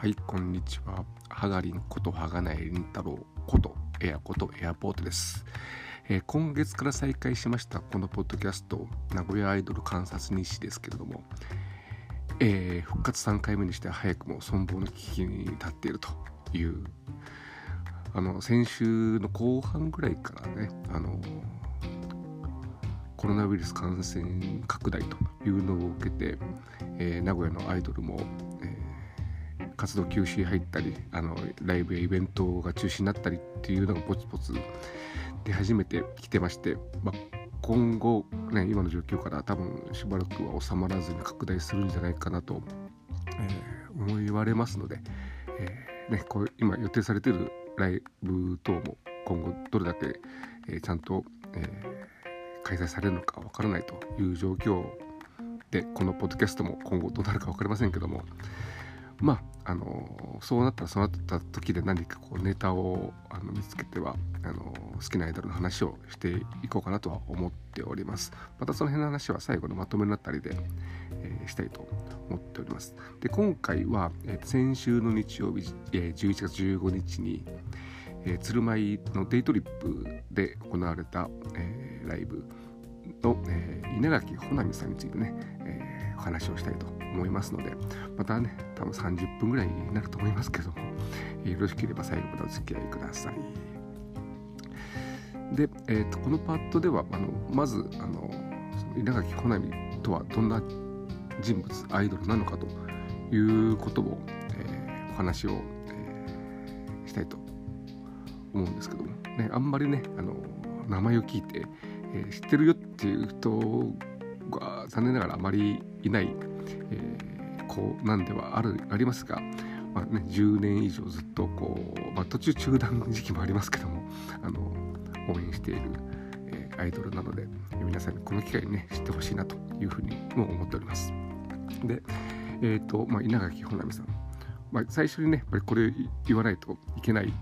はいこんにちは。ハガリンことハガナエリン太郎ことエアことエアポートです、えー、今月から再開しましたこのポッドキャスト名古屋アイドル観察日誌ですけれども、えー、復活3回目にして早くも存亡の危機に立っているというあの先週の後半ぐらいからねあのコロナウイルス感染拡大というのを受けて、えー、名古屋のアイドルも活動休止入ったりあのライブやイベントが中止になったりっていうのがポツポツ出始めてきてまして、まあ、今後、ね、今の状況から多分しばらくは収まらずに拡大するんじゃないかなと、えー、思いわれますので、えー、ね、こう今予定されてるライブ等も今後どれだけ、えー、ちゃんと、え開催されるのかわからないという状況でこのポッドキャストも今後どうなるか分かりませんけどもまああのそうなったらそうなった時で何かこうネタをあの見つけてはあの好きなアイドルの話をしていこうかなとは思っております。またその辺の話は最後のまとめになったりで、えー、したいと思っております。で今回は、えー、先週の日曜日、えー、11月15日に、えー、鶴舞のデイトリップで行われた、えー、ライブの、えー、稲垣穂波さんについてね、えー、お話をしたいと思います思いますのでまたね多分30分ぐらいになると思いますけどもよろしければ最後までお付き合いください。で、えーと、このパートではあのまずあの稲垣穂波とはどんな人物アイドルなのかということを、えー、お話を、えー、したいと思うんですけども、ね、あんまりねあの名前を聞いて、えー、知ってるよっていう人が残念ながらあまりいないえー、こうなんではあるありますが、まあね、10年以上ずっとこう、まあ、途中中断の時期もありますけどもあの応援している、えー、アイドルなので皆さんにこの機会にね知ってほしいなというふうにも思っております。で、えーとまあ、稲垣穂波さん、まあ、最初にねやっぱりこれ言わないといけない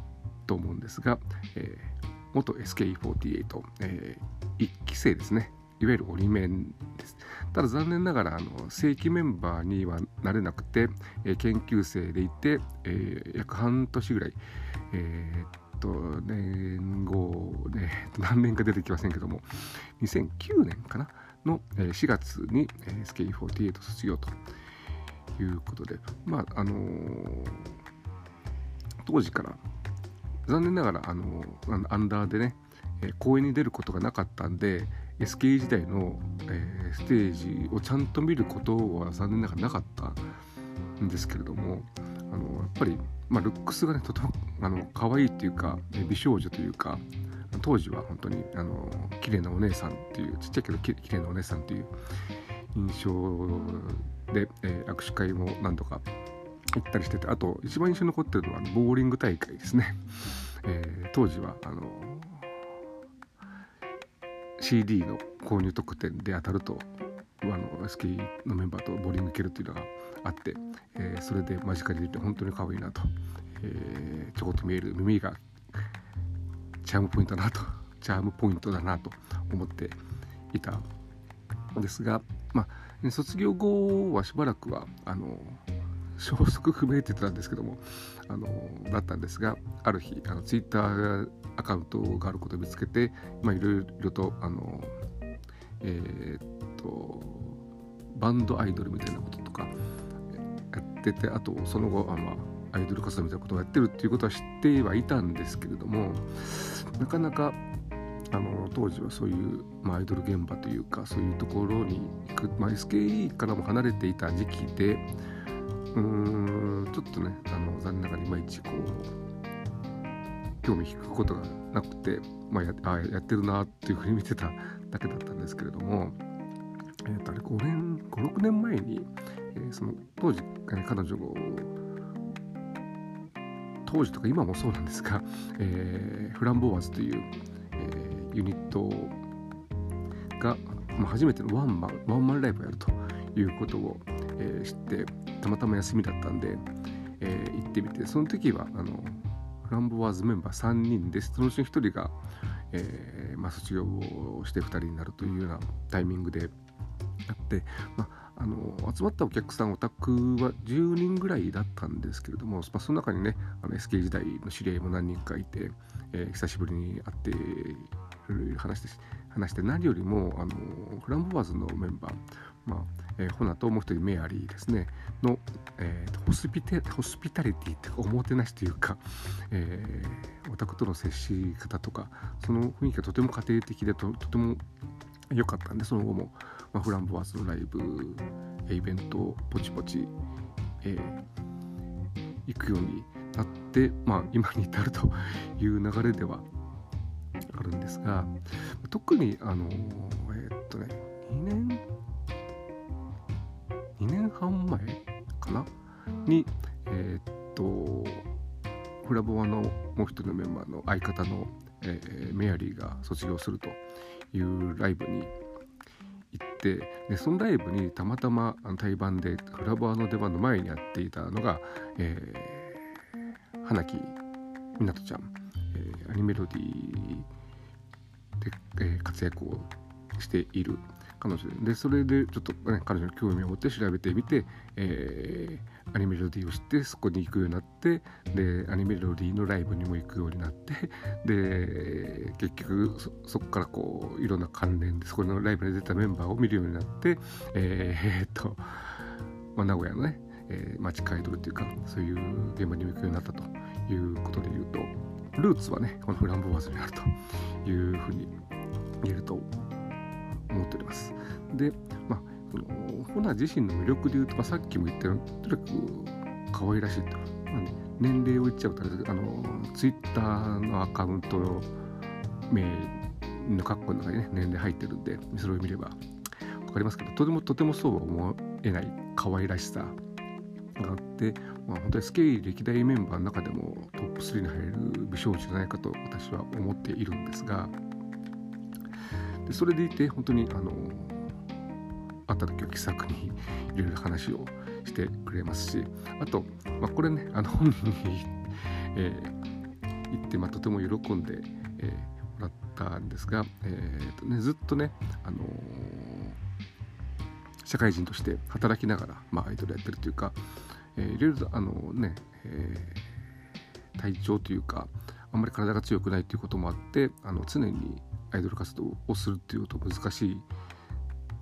と思うんですが、えー、元 SKE48、えー、1期生ですねいわゆる折り面です。ただ残念ながらあの正規メンバーにはなれなくて、えー、研究生でいて、えー、約半年ぐらい、えー、っと年後、ね、何年か出てきませんけども2009年かな？の4月に SK48 卒業ということでまああのー、当時から残念ながらあのアンダーでね公演に出ることがなかったんで SK 時代の、えー、ステージをちゃんと見ることは残念ながらなかったんですけれどもあのやっぱり、まあ、ルックスがねとてもあの可愛いっていうか美少女というか当時は本当にあの綺麗なお姉さんっていうちっちゃいけど綺麗なお姉さんっていう印象で、えー、握手会も何度か行ったりしててあと一番印象に残ってるのはボーリング大会ですね、えー、当時はあの CD の購入特典で当たるとあのスキーのメンバーとボーリング行けるっていうのがあって、えー、それで間近で見て本当に可愛いなと、えー、ちょこっと見える耳がチャームポイントだなとチャームポイントだなと思っていたんですが、まあ、卒業後はしばらくはあの消息不明って言ってたんですけどもあのだったんですがある日あのツイッターアカウントがあることを見つけていろいろとあのえー、っとバンドアイドルみたいなこととかやっててあとその後あ、ま、アイドル活動みたいなことをやってるっていうことは知ってはいたんですけれどもなかなかあの当時はそういう、まあ、アイドル現場というかそういうところに行く、まあ、SKE からも離れていた時期でうーんちょっとねあの残念ながらいまいちこう興味引くことがなくて、まあ、やあやってるなっていうふうに見てた だけだったんですけれども、えー、とあれ5年56年前に、えー、その当時、彼女を当時とか今もそうなんですが、えー、フランボワーズという、えー、ユニットが、まあ、初めてのワンマンワンマンライブをやるということを、えー、知ってたまたま休みだったんで、えー、行ってみてその時はあのランボワーズメンバー3人でそのうちの1人が、えーまあ、卒業をして2人になるというようなタイミングであって、まあ、あの集まったお客さんオタクは10人ぐらいだったんですけれども、まあ、その中にねあの SK 時代の知り合いも何人かいて、えー、久しぶりに会って話して話して何よりもあのフランボワーズのメンバー、まあえー、ホナともう一人メアリーですね。の、えー、ホスピテホスピタリティっていうかおもてなしというか、えー、オタクとの接し方とかその雰囲気がとても家庭的でととても良かったんでその後も、まあ、フランボワーズのライブイベントをポチポチ、えー、行くようになって、まあ、今に至るという流れではあるんですが特にあのえー、っとね2年2年半前かな？にえー、っとフラボアのもう一人のメンバーの相方の、えー、メアリーが卒業するというライブに行ってでそのライブにたまたま対バンでフラボアの出番の前にやっていたのが、えー、花木湊ちゃん、えー、アニメロディで、え、活躍をしている彼女で。それでちょっと、ね、彼女の興味を持って調べてみて、えー、アニメロディをしてそこに行くようになってでアニメロディのライブにも行くようになってで結局そこからこういろんな関連でそこのライブに出たメンバーを見るようになってえー、っと、まあ、名古屋のね、えー、街街道っていうかそういう現場にも行くようになったということで言うとルーツはねこのフランボワーズにあるというふうに言えると思っております。で、まあ、そのホナ自身の魅力で言うと、まあ、さっきも言ったようにとにかく可愛らしいと、まあね、年齢を言っちゃうとあのツイッターのアカウント名の括弧の中にね年齢入ってるんでそれを見れば分かりますけどとてもとてもそうは思えない可愛らしさがあって、まあ、本当にスケール歴代メンバーの中でもトップ3に入る美少女じゃないかと私は思っているんですがでそれでいて本当にあの会った時は気さくにいろいろ話をしてくれますしあと、まあ、これねあの本人に、えー、言って、まあ、とても喜んで、えー、もらったんですが、えーとね、ずっとね、あのー、社会人として働きながら、まあ、アイドルやってるというか、えー、いろいろとあのね、えー、体調というかあんまり体が強くないということもあってあの常にアイドル活動をするっていうと難しい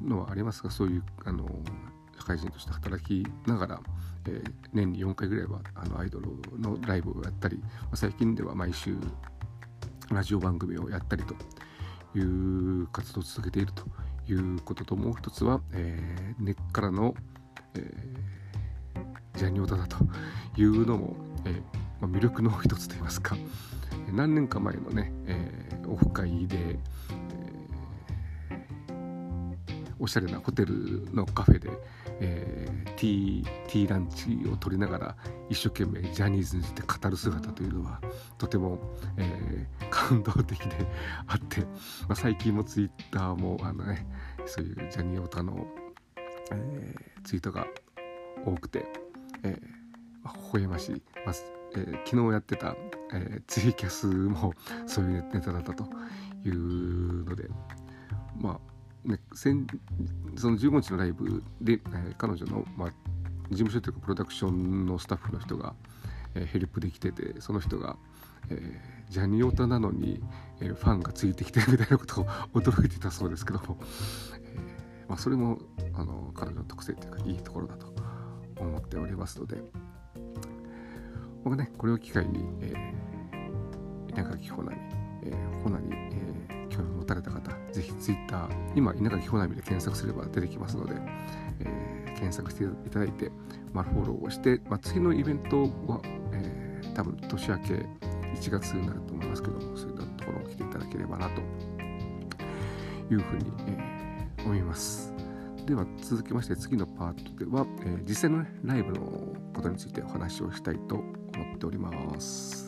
のはありますがそういうあの社会人として働きながら、えー、年に4回ぐらいはあのアイドルのライブをやったり、まあ、最近では毎週ラジオ番組をやったりという活動を続けているということともう一つは、えー、根っからの、えー、ジャニオタだというのも、えーまあ、魅力の一つといいますか。何年か前のね、えー、オフ会で、おしゃれなホテルのカフェで、えー、ティーティーランチを取りながら一生懸命ジャニーズについて語る姿というのはとても、えー、感動的で あって、まあ、最近もツイッターもあの、ね、そういうジャニーオタの、えー、ツイートが多くて、えー、微笑ましい、まあえー、昨日やってた、えー、ツイキャスもそういうネタだったというのでまあね、先その15日のライブで、えー、彼女の、まあ、事務所というかプロダクションのスタッフの人が、えー、ヘルプできててその人が、えー、ジャニオタなのに、えー、ファンがついてきてるみたいなことを 驚いてたそうですけども、えーまあ、それもあの彼女の特性というかいいところだと思っておりますので僕ねこれを機会に、えー、稲垣穂波、えー、穂波、えー、興味を持たれた方ぜひ Twitter 今稲垣ほなみで検索すれば出てきますので、えー、検索していただいて、まあ、フォローをして、まあ、次のイベントは、えー、多分年明け1月になると思いますけどもそういったところを来ていただければなというふうに、えー、思います。では続きまして次のパートでは、えー、実際の、ね、ライブのことについてお話をしたいと思っております。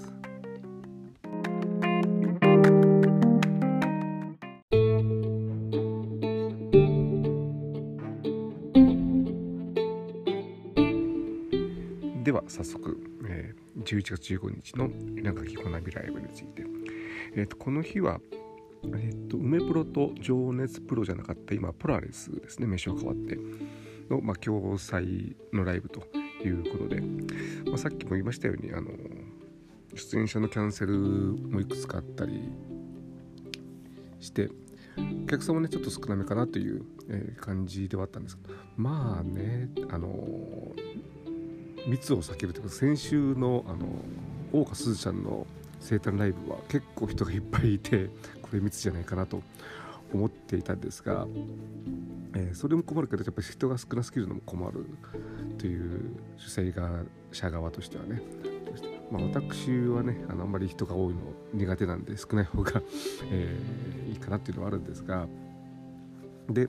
早速、えー、11月15日の稲垣花火ライブについて、えーと、この日は、えーと、梅プロと情熱プロじゃなかった今ポラレスですね名称変わっての、まあ、共催のライブということで、まあ、さっきも言いましたようにあの出演者のキャンセルもいくつかあったりしてお客さんもねちょっと少なめかなという、え、感じではあったんですけど。まあねあの密を避けるというか先週のあの大岡すずちゃんの生誕ライブは結構人がいっぱいいてこれ密じゃないかなと思っていたんですが、えー、それも困るけどやっぱり人が少なすぎるのも困るという主催者側としてはね。まあ、私はねあのあんまり人が多いの苦手なんで少ない方が えー、いいかなっていうのはあるんですが。で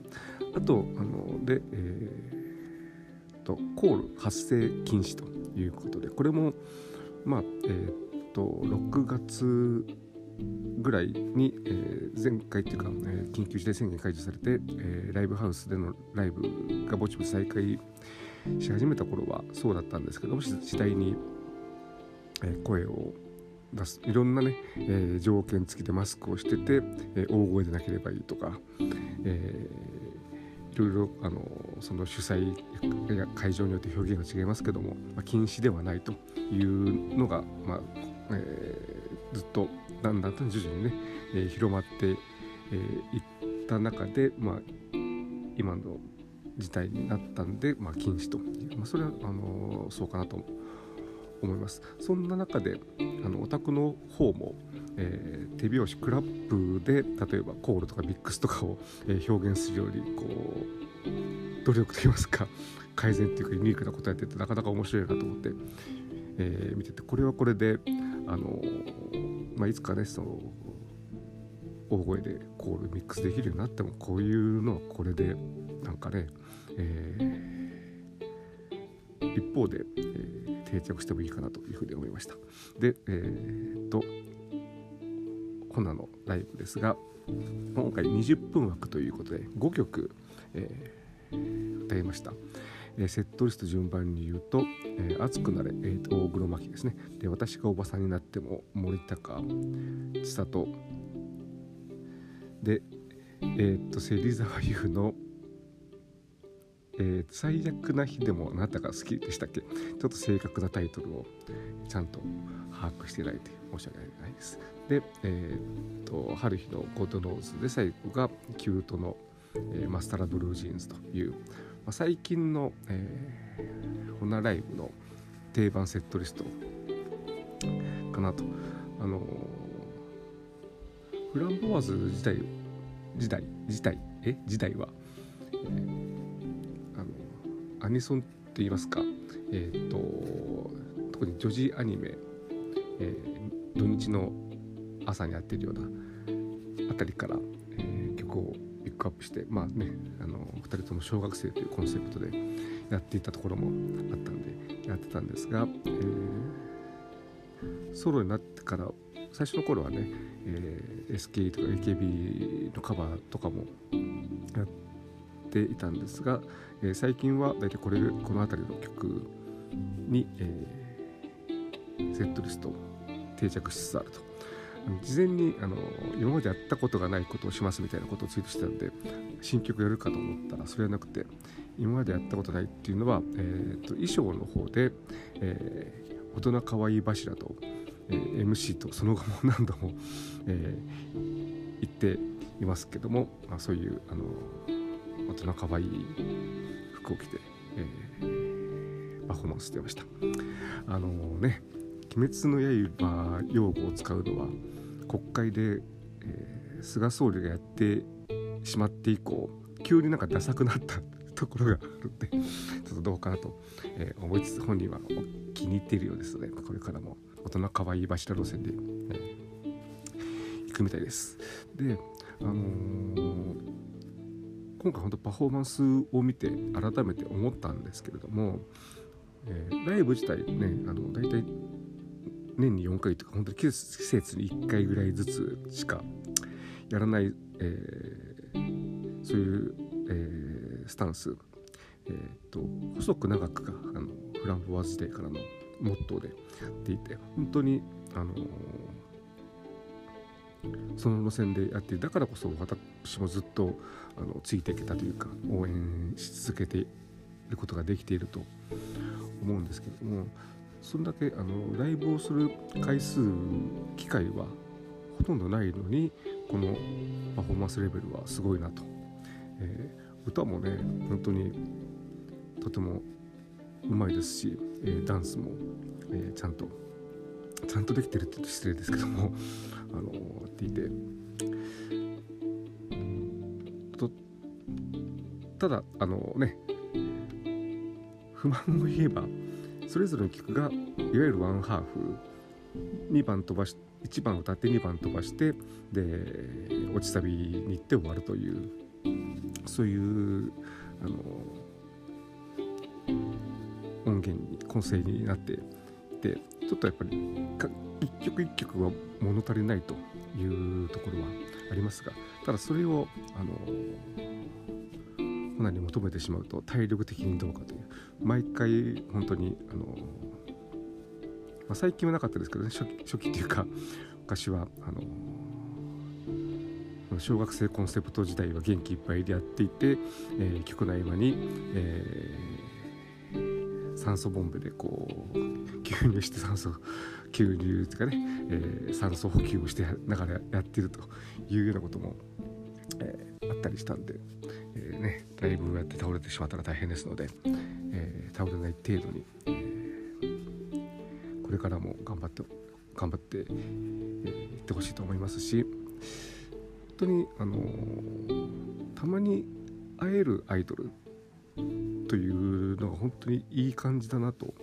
あとあので、えー、とコール発生禁止ということでこれもまあえ、っと6月ぐらいに、えー、前回っていうか、えー、緊急事態宣言解除されて、えー、ライブハウスでのライブがぼちぼち再開し始めた頃はそうだったんですけども次第に、え、声を出すいろんなね、え、条件付きでマスクをしてて、え、大声でなければいいとか、えー、いろいろあのその主催や会場によって表現が違いますけども、まあ、禁止ではないというのが、まあえ、ずっとだんだんと徐々にね、えー、広まってい、えー、った中で、まあ、今の事態になったんで、まあ、禁止と、まあ、それはあのー、そうかなと思います。そんな中であのお宅の方も、えー、手拍子クラップで例えばコールとかミックスとかを、えー、表現するよりこう努力といいますか改善っていうかユニークなことやっててなかなか面白いなと思って、えー、見ててこれはこれであのまあ、いつかねその大声でコールミックスできるようになってもこういうのはこれでなんかね、えー、一方で、えー、定着してもいいかなというふうに思いました。でえー、っとコナのライブですが今回20分枠ということで5曲、えー、歌いました。えー、セットリスト順番に言うと「えー、熱くなれ」えー、と大黒摩季ですね。で私がおばさんになっても森高千里。でえっ、ー、と芹沢優のえー、最悪な日でもあなたが好きでしたっけ？ちょっと正確なタイトルをちゃんと把握していただいて申し訳ないです。で、えー、っとハルヒの God knows で最後が℃-ute の、えー、まっさらブルージーンズというまあ、最近の、えー、ホナライブの定番セットリストかなと。あのフランボワーズ自体時代自体え？時代は、えー、あのアニソンって言いますか？えっ、ー、と特に女児アニメ、えー、土日の朝にやってるようなあたりから、えー、曲をックアップしてまあねあの2人とも小学生というコンセプトでやっていたところもあったんでやってたんですが、えー、ソロになってから最初の頃はね、えー、SKE とか AKB のカバーとかもやっていたんですが、えー、最近は大体これこの辺りの曲に、えー、セットリスト定着しつつあると。事前にあの今までやったことがないことをしますみたいなことをツイートしてたんで新曲やるかと思ったらそれはなくて今までやったことないっていうのは、えーと、衣装の方で、えー、大人かわいい柱と、えー、MC とその後も何度も、えー、言っていますけども、まあ、そういうあの大人かわいい服を着て、えー、パフォーマンスしてました。あのね鬼滅の刃用語を使うのは国会で、えー、菅総理がやってしまって以降急になんかダサくなったところがあるんで ちょっとどうかなと、えー、思いつつ本人は気に入っているようですのでこれからも大人かわいい柱路線で、え、行くみたいです。であのー、今回本当パフォーマンスを見て改めて思ったんですけれども、えー、ライブ自体ねあの大体年に4回とか本当に季節に1回ぐらいずつしかやらない、えー、そういう、えー、スタンス、えーと、細く長くがあのフランボワーズデーからのモットーでやっていて本当にあのその路線でやってだからこそ私もずっとあのついていけたというか応援し続けていることができていると思うんですけれどもそれだけあのライブをする回数機会はほとんどないのにこのパフォーマンスレベルはすごいなと、えー、歌もね本当にとてもうまいですし、えー、ダンスも、えー、ちゃんとちゃんとできてるって言うと失礼ですけども あのやっていて。とただあのね不満を言えばそれぞれの曲がいわゆるワンハーフ。2番飛ばし1番歌って2番飛ばしてで落ちサビに行って終わるという。そういうあの音源に構成になっていてちょっとやっぱり一曲一曲は物足りないというところはありますがただそれをあのに求めてしまうと体力的にどうかという。毎回本当にあの、まあ、最近はなかったですけどね初期初期っていうか昔はあの小学生コンセプト時代は元気いっぱいでやっていて、えー、曲の合間に、えー、酸素ボンベでこう吸入して酸素吸入というかね、えー、酸素補給をしてながらやってるというようなことも、えー、あったりしたんで、えー、ね、ライブをやって倒れてしまったら大変ですので、倒れない程度に、これからも頑張って頑張ってい、えってほしいと思いますし本当にあのたまに会えるアイドルというのが本当にいい感じだなと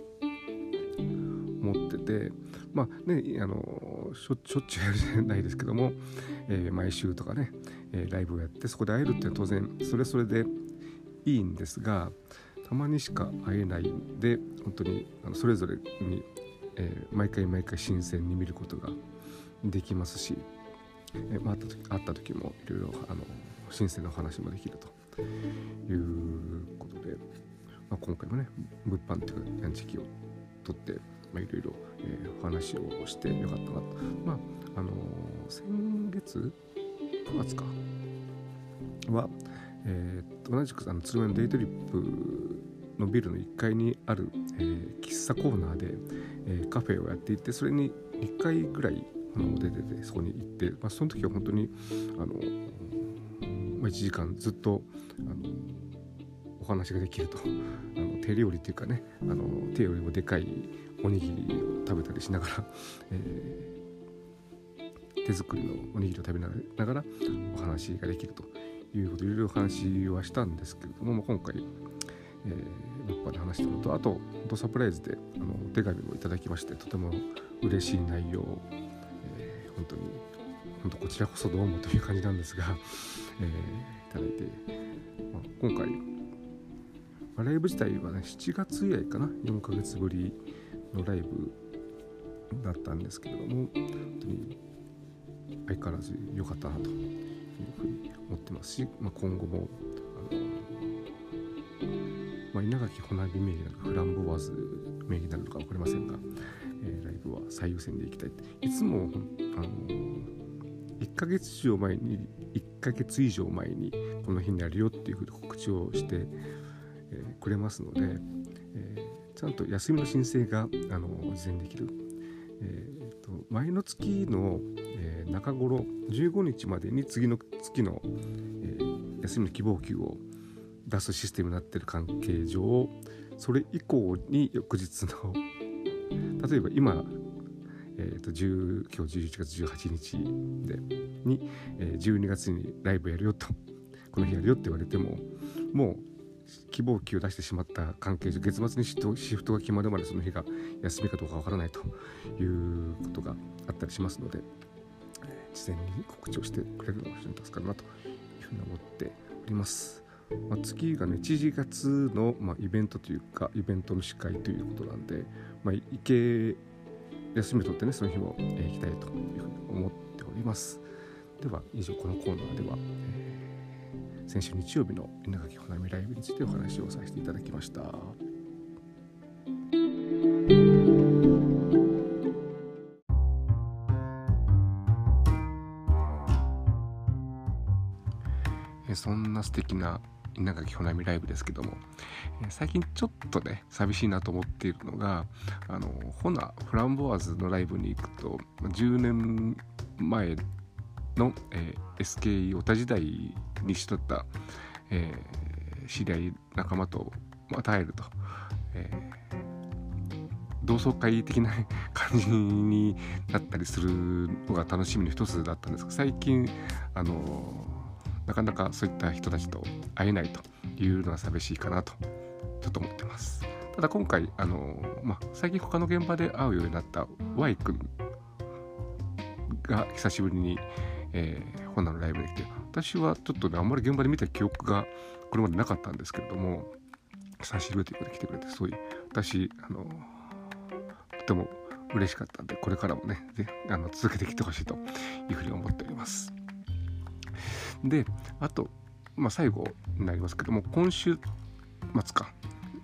思っててまあねあのしょしょっちゅうやるじゃないですけども、えー、毎週とかね、えー、ライブをやってそこで会えるっていうのは当然それそれでいいんですがたまにしか会えないんで本当にあのそれぞれに、えー、毎回毎回新鮮に見ることができますし、えー、会った時会った時もいろいろあの新鮮なお話もできるということで、まあ、今回もね物販という時期をとって、いろいろ、お話をしてよかったなと。まあ、あのー、先月、9月か、は、えー、同じくあの鶴のデイトリップのビルの1階にある、えー、喫茶コーナーで、えー、カフェをやっていてそれに1回ぐらいあの出ててそこに行って、まあ、その時は本当にあの、まあ、1時間ずっとあのお話ができると。あの手料理っていうかねあの手よりもでかいおにぎりを食べたりしながら、えー、手作りのおにぎりを食べながらお話ができると。いうこといろいろ話はしたんですけれども、今回、えー、物販で話したのとあと本当サプライズであのお手紙をいただきましてとても嬉しい内容、えー、本当に本当こちらこそどうもという感じなんですが、えー、いただいて、まあ、今回ライブ自体はね7月以来かな4ヶ月ぶりのライブだったんですけれども本当に相変わらず良かったなと。いうふうに思ってますし、まあ、今後もあの、まあ、稲垣穂波名義なのかフランボワーズ名義なのか分かりませんが、えー、ライブは最優先でいきたいいつもあの1ヶ月以上前に1ヶ月以上前にこの日にやるよっていうふうに告知をして、えー、くれますので、えーちゃんと休みの申請があの事前にできる、えーと、前の月の、えー、中頃15日までに次の月の、えー、休みの希望給を出すシステムになってる関係上それ以降に翌日の 例えば今、えーと、今日11月18日でに、えー、12月にライブやるよとこの日やるよって言われてももう希望給を出してしまった関係上月末にシフトが決まるまでその日が休みかどうかわからないということがあったりしますので事前に告知をしてくれるのが非常に助かるなというふうに思っております。まあ、次がね1月の、まあ、イベントというかイベントの司会ということなんで、まあ、行け休みを取ってねその日も、えー、行きたいというふうに思っておりますでは以上このコーナーでは、えー先週日曜日の稲垣花見ライブについてお話をさせていただきました。な素敵な稲垣ほなみライブですけども、えー、最近ちょっとね寂しいなと思っているのがあのほなフランボワーズのライブに行くと10年前の、えー、SKE オタ時代にしとった、えー、知り合い仲間とまた会えると、えー、同窓会的な 感じになったりするのが楽しみの一つだったんですが最近あのなかなかそういった人たちと会えないというのが寂しいかなとちょっと思ってます。ただ今回あの、まあ、最近他の現場で会うようになった Y 君が久しぶりに、えー、本のライブで来て私はちょっとねあんまり現場で見た記憶がこれまでなかったんですけれども久しぶりということで来てくれてすごい私あのとても嬉しかったんでこれからもねあの続けてきてほしいというふうに思っております。であと、まあ、最後になりますけども今週末か。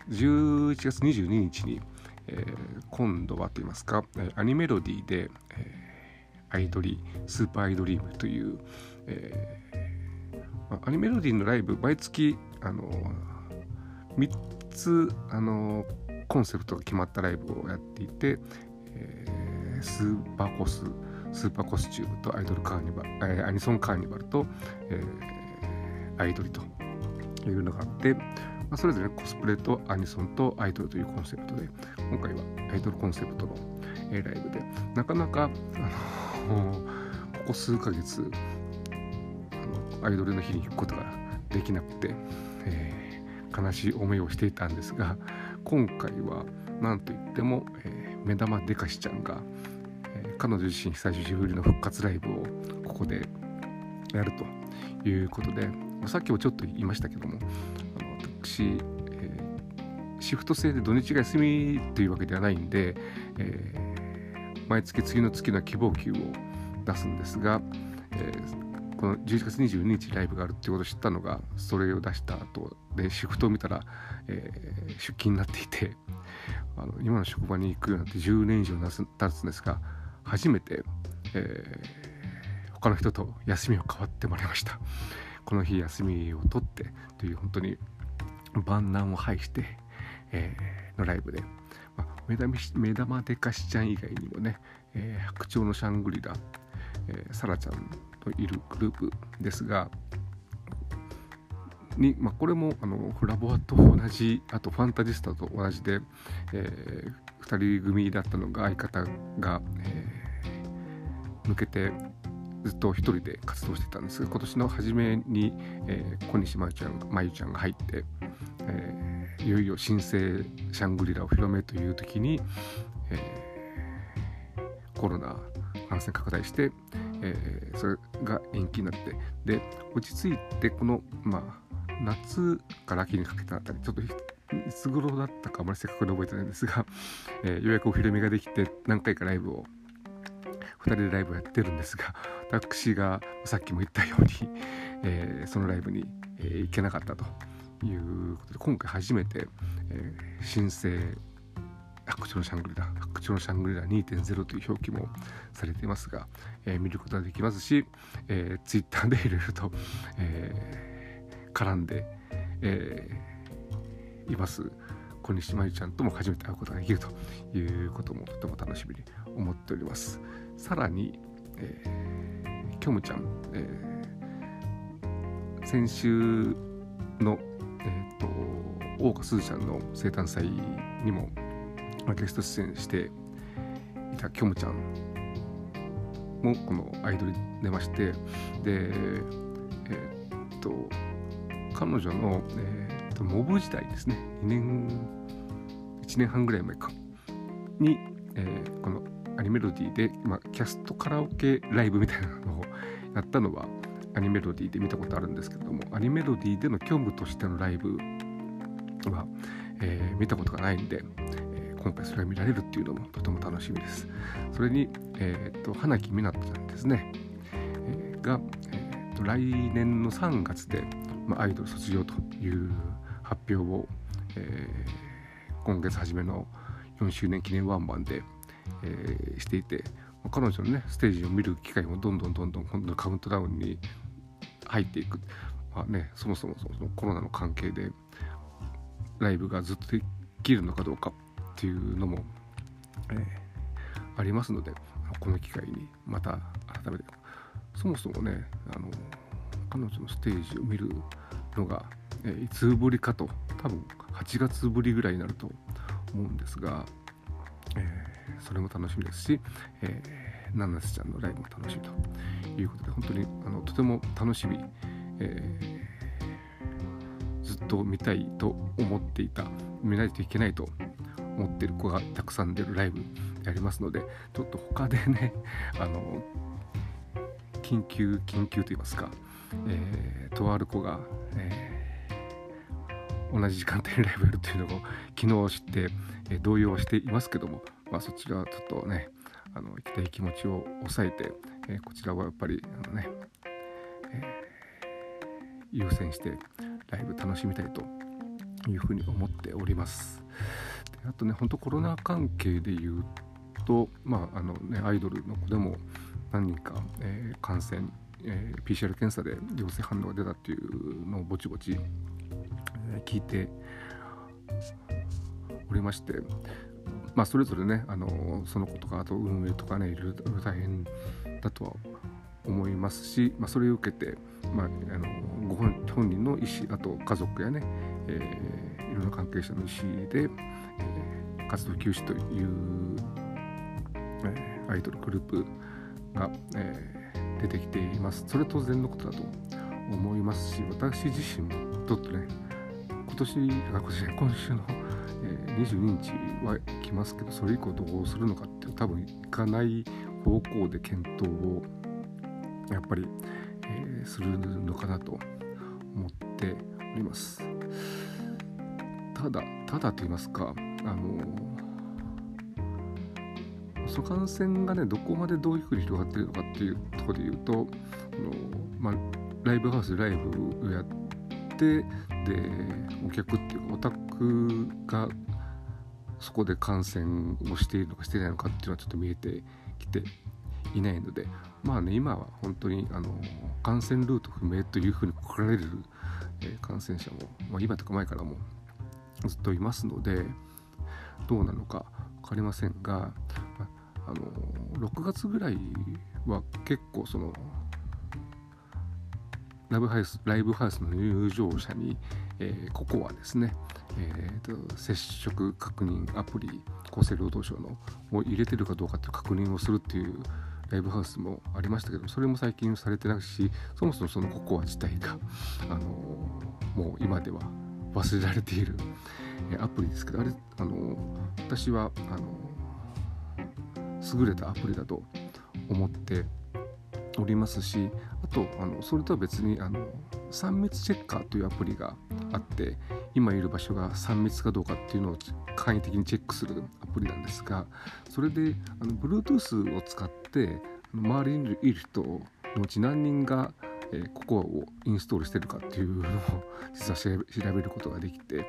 11月22日に、えー、今度はといいますかアニメロディで、えー、アイドリースーパーアイドリームという、えーまあ、アニメロディのライブ毎月あの3つあのコンセプトが決まったライブをやっていて、えー、スーパーコススーパーコスチュームとアイドルカーニバル、えー、アニソンカーニバルと、えー、アイドルというのがあって、まあ、それぞれコスプレとアニソンとアイドルというコンセプトで今回はアイドルコンセプトの、えー、ライブでなかなか、あのー、ここ数ヶ月あのアイドルの日に行くことができなくて、えー、悲しい思いをしていたんですが今回は何といっても、えー、目玉デカシちゃんが彼女自身久しぶりの復活ライブをここでやるということでさっきもちょっと言いましたけども私、えー、シフト制で土日が休みというわけではないんで、えー、毎月次の月の希望給を出すんですが、えー、この11月22日ライブがあるっていうことを知ったのがそれを出した後でシフトを見たら、えー、出勤になっていてあの今の職場に行くようになって10年以上経つんですが初めて、えー、他の人と休みを代わってもらいました。この日休みを取ってという本当に万難を排して、えー、のライブで、まあ、目玉目玉でかしちゃん以外にもね、えー、白鳥のシャングリラ、えー、サラちゃんといるグループですがに、まあ、これもあのフラボアと同じあとファンタジスタと同じで、えー、2人組だったのが相方が、えー、抜けてずっと一人で活動してたんです。が今年の初めに、えー、小西真由ちゃん真由ちゃんが入って、えー、いよいよ新生シャングリラを広めという時に、えー、コロナ感染拡大して、えー、それが延期になってで落ち着いてこのまあ夏から秋にかけたあたりちょっといつ頃だったかあまり正確に覚えてないんですが、えー、ようやくお披露目ができて何回かライブを2人でライブをやってるんですが私がさっきも言ったように、えー、そのライブに、えー、行けなかったということで今回初めて、えー、新生白鳥のシャングリラ白鳥のシャングリラ2.0という表記もされていますが、えー、見ることができますし、えー、ツイッターでいろいろと、えー絡んで、えー、います。小西真由ちゃんとも初めて会うことができるということもとても楽しみに思っております。さらに、えー、キョムちゃん、えー、先週の、えーと、大岡すずちゃんの生誕祭にもゲスト出演していたキョムちゃんもこのアイドルに出ましてでえっ、と彼女の、えーと、モブ時代ですね。2年1年半ぐらい前か。に、えー、このアニメロディで、まあ、キャストカラオケライブみたいなのをやったのはアニメロディで見たことあるんですけどもアニメロディでの虚無としてのライブは、えー、見たことがないんで、えー、今回それが見られるっていうのもとても楽しみです。それに、えーと、花木みなとちゃんですね、えー、が、えーと来年の3月でまあ、アイドル卒業という発表を、えー、今月初めの4周年記念ワンマンで、えー、していて彼女のねステージを見る機会もどんどんどんどん今度カウントダウンに入っていく。まあね、そもそもそのコロナの関係でライブがずっとできるのかどうかっていうのも、えー、ありますのでこの機会にまた改めて。そもそもねあの彼女のステージを見るのが、いつぶりかと。多分8月ぶりぐらいになると思うんですが、えー、それも楽しみですし、えー、ナナスちゃんのライブも楽しみということで本当にあのとても楽しみ、えー、ずっと見たいと思っていた見ないといけないと思ってる子がたくさん出るライブでありますのでちょっと他でね あの緊急緊急と言いますか、えー、とある子が、えー、同じ時間帯にライブやるというのを 昨日知って、え、動揺していますけども、まあ、そちらはちょっとねあの行きたい気持ちを抑えて、えこちらはやっぱりあのね、え優先してライブ楽しみたいというふうに思っております。であとね本当コロナ関係で言うとまああのねアイドルの子でも何人か、えー、感染、えー、PCR 検査で陽性反応が出たっていうのをぼちぼち、えー、聞いておりましてまあそれぞれねあのその子とかあと運営とかねいろいろ大変だとは思いますし、まあ、それを受けて、まあ、あのご本人の意思あと家族やね、えー、いろんな関係者の意思で、えー、活動休止という、えー、アイドルグループが、えー、出てきています。それ当然のことだと思いますし私自身もちょっとね今年今年今週の、え、22日は来ますけどそれ以降どうするのかっていう多分いかない方向で検討をやっぱり、えー、するのかなと思っております。ただただと言いますかあのその感染がねどこまでどういうふうに広がってるのかっていうところで言うとあの、まあ、ライブハウスライブをやってでお客っていうかオタクがそこで感染をしているのかしていないのかっていうのはちょっと見えてきていないのでまあね今は本当にあの感染ルート不明というふうに来られる、え、感染者も、まあ、今とか前からもずっといますのでどうなのか分かりませんが、まあの6月ぐらいは結構そのライブハウスライブハウスの入場者に、えー、ココアですね、えーと、接触確認アプリ厚生労働省のを入れてるかどうかっていう確認をするっていうライブハウスもありましたけどそれも最近されてないしそもそもそのココア自体が、あのもう今では忘れられている、えアプリですけどあれ、あの私はあの優れたアプリだと思っておりますしとあのそれとは別にあの3密チェッカーというアプリがあって今いる場所が3密かどうかっていうのを簡易的にチェックするアプリなんですがそれであの Bluetooth を使って周りにいる人のうち何人が、えー、ココアをインストールしてるかっていうのを実は調べることができて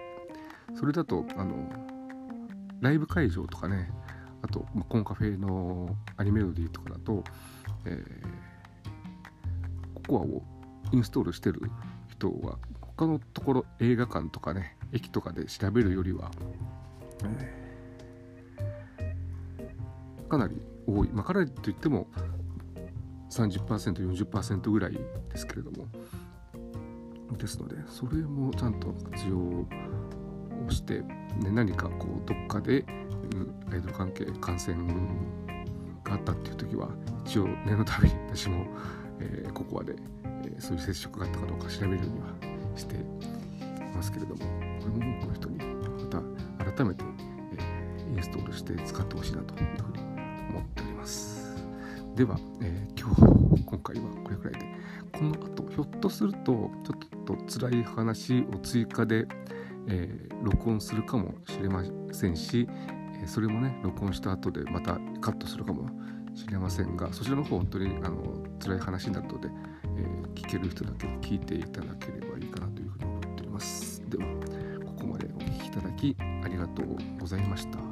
それだとあのライブ会場とかねあと、コンカフェのアニメロディーとかだと、えー、コアをインストールしてる人は他のところ映画館とかね駅とかで調べるよりは、かなり多い、まあ、かなりといっても 30%40% ぐらいですけれども。ですのでそれもちゃんと活用をして、ね、何かこうどっかでアイドル関係感染があったっていう時は一応念のために私も、えー、ココアで、えー、そういう接触があったかどうか調べるようにはしてますけれどもこれも多くの人にまた改めて、えー、インストールして使ってほしいなというふうに思っております。では、えー、今日今回はこれくらいでこの後ひょっとするとちょっと辛い話を追加で、えー、録音するかもしれませんし、それもね録音した後でまたカットするかも知れませんがそちらの方本当にあの辛い話になるので、えー、聞ける人だけ聞いていただければいいかなというふうに思っております。ではここまでお聴きいただきありがとうございました。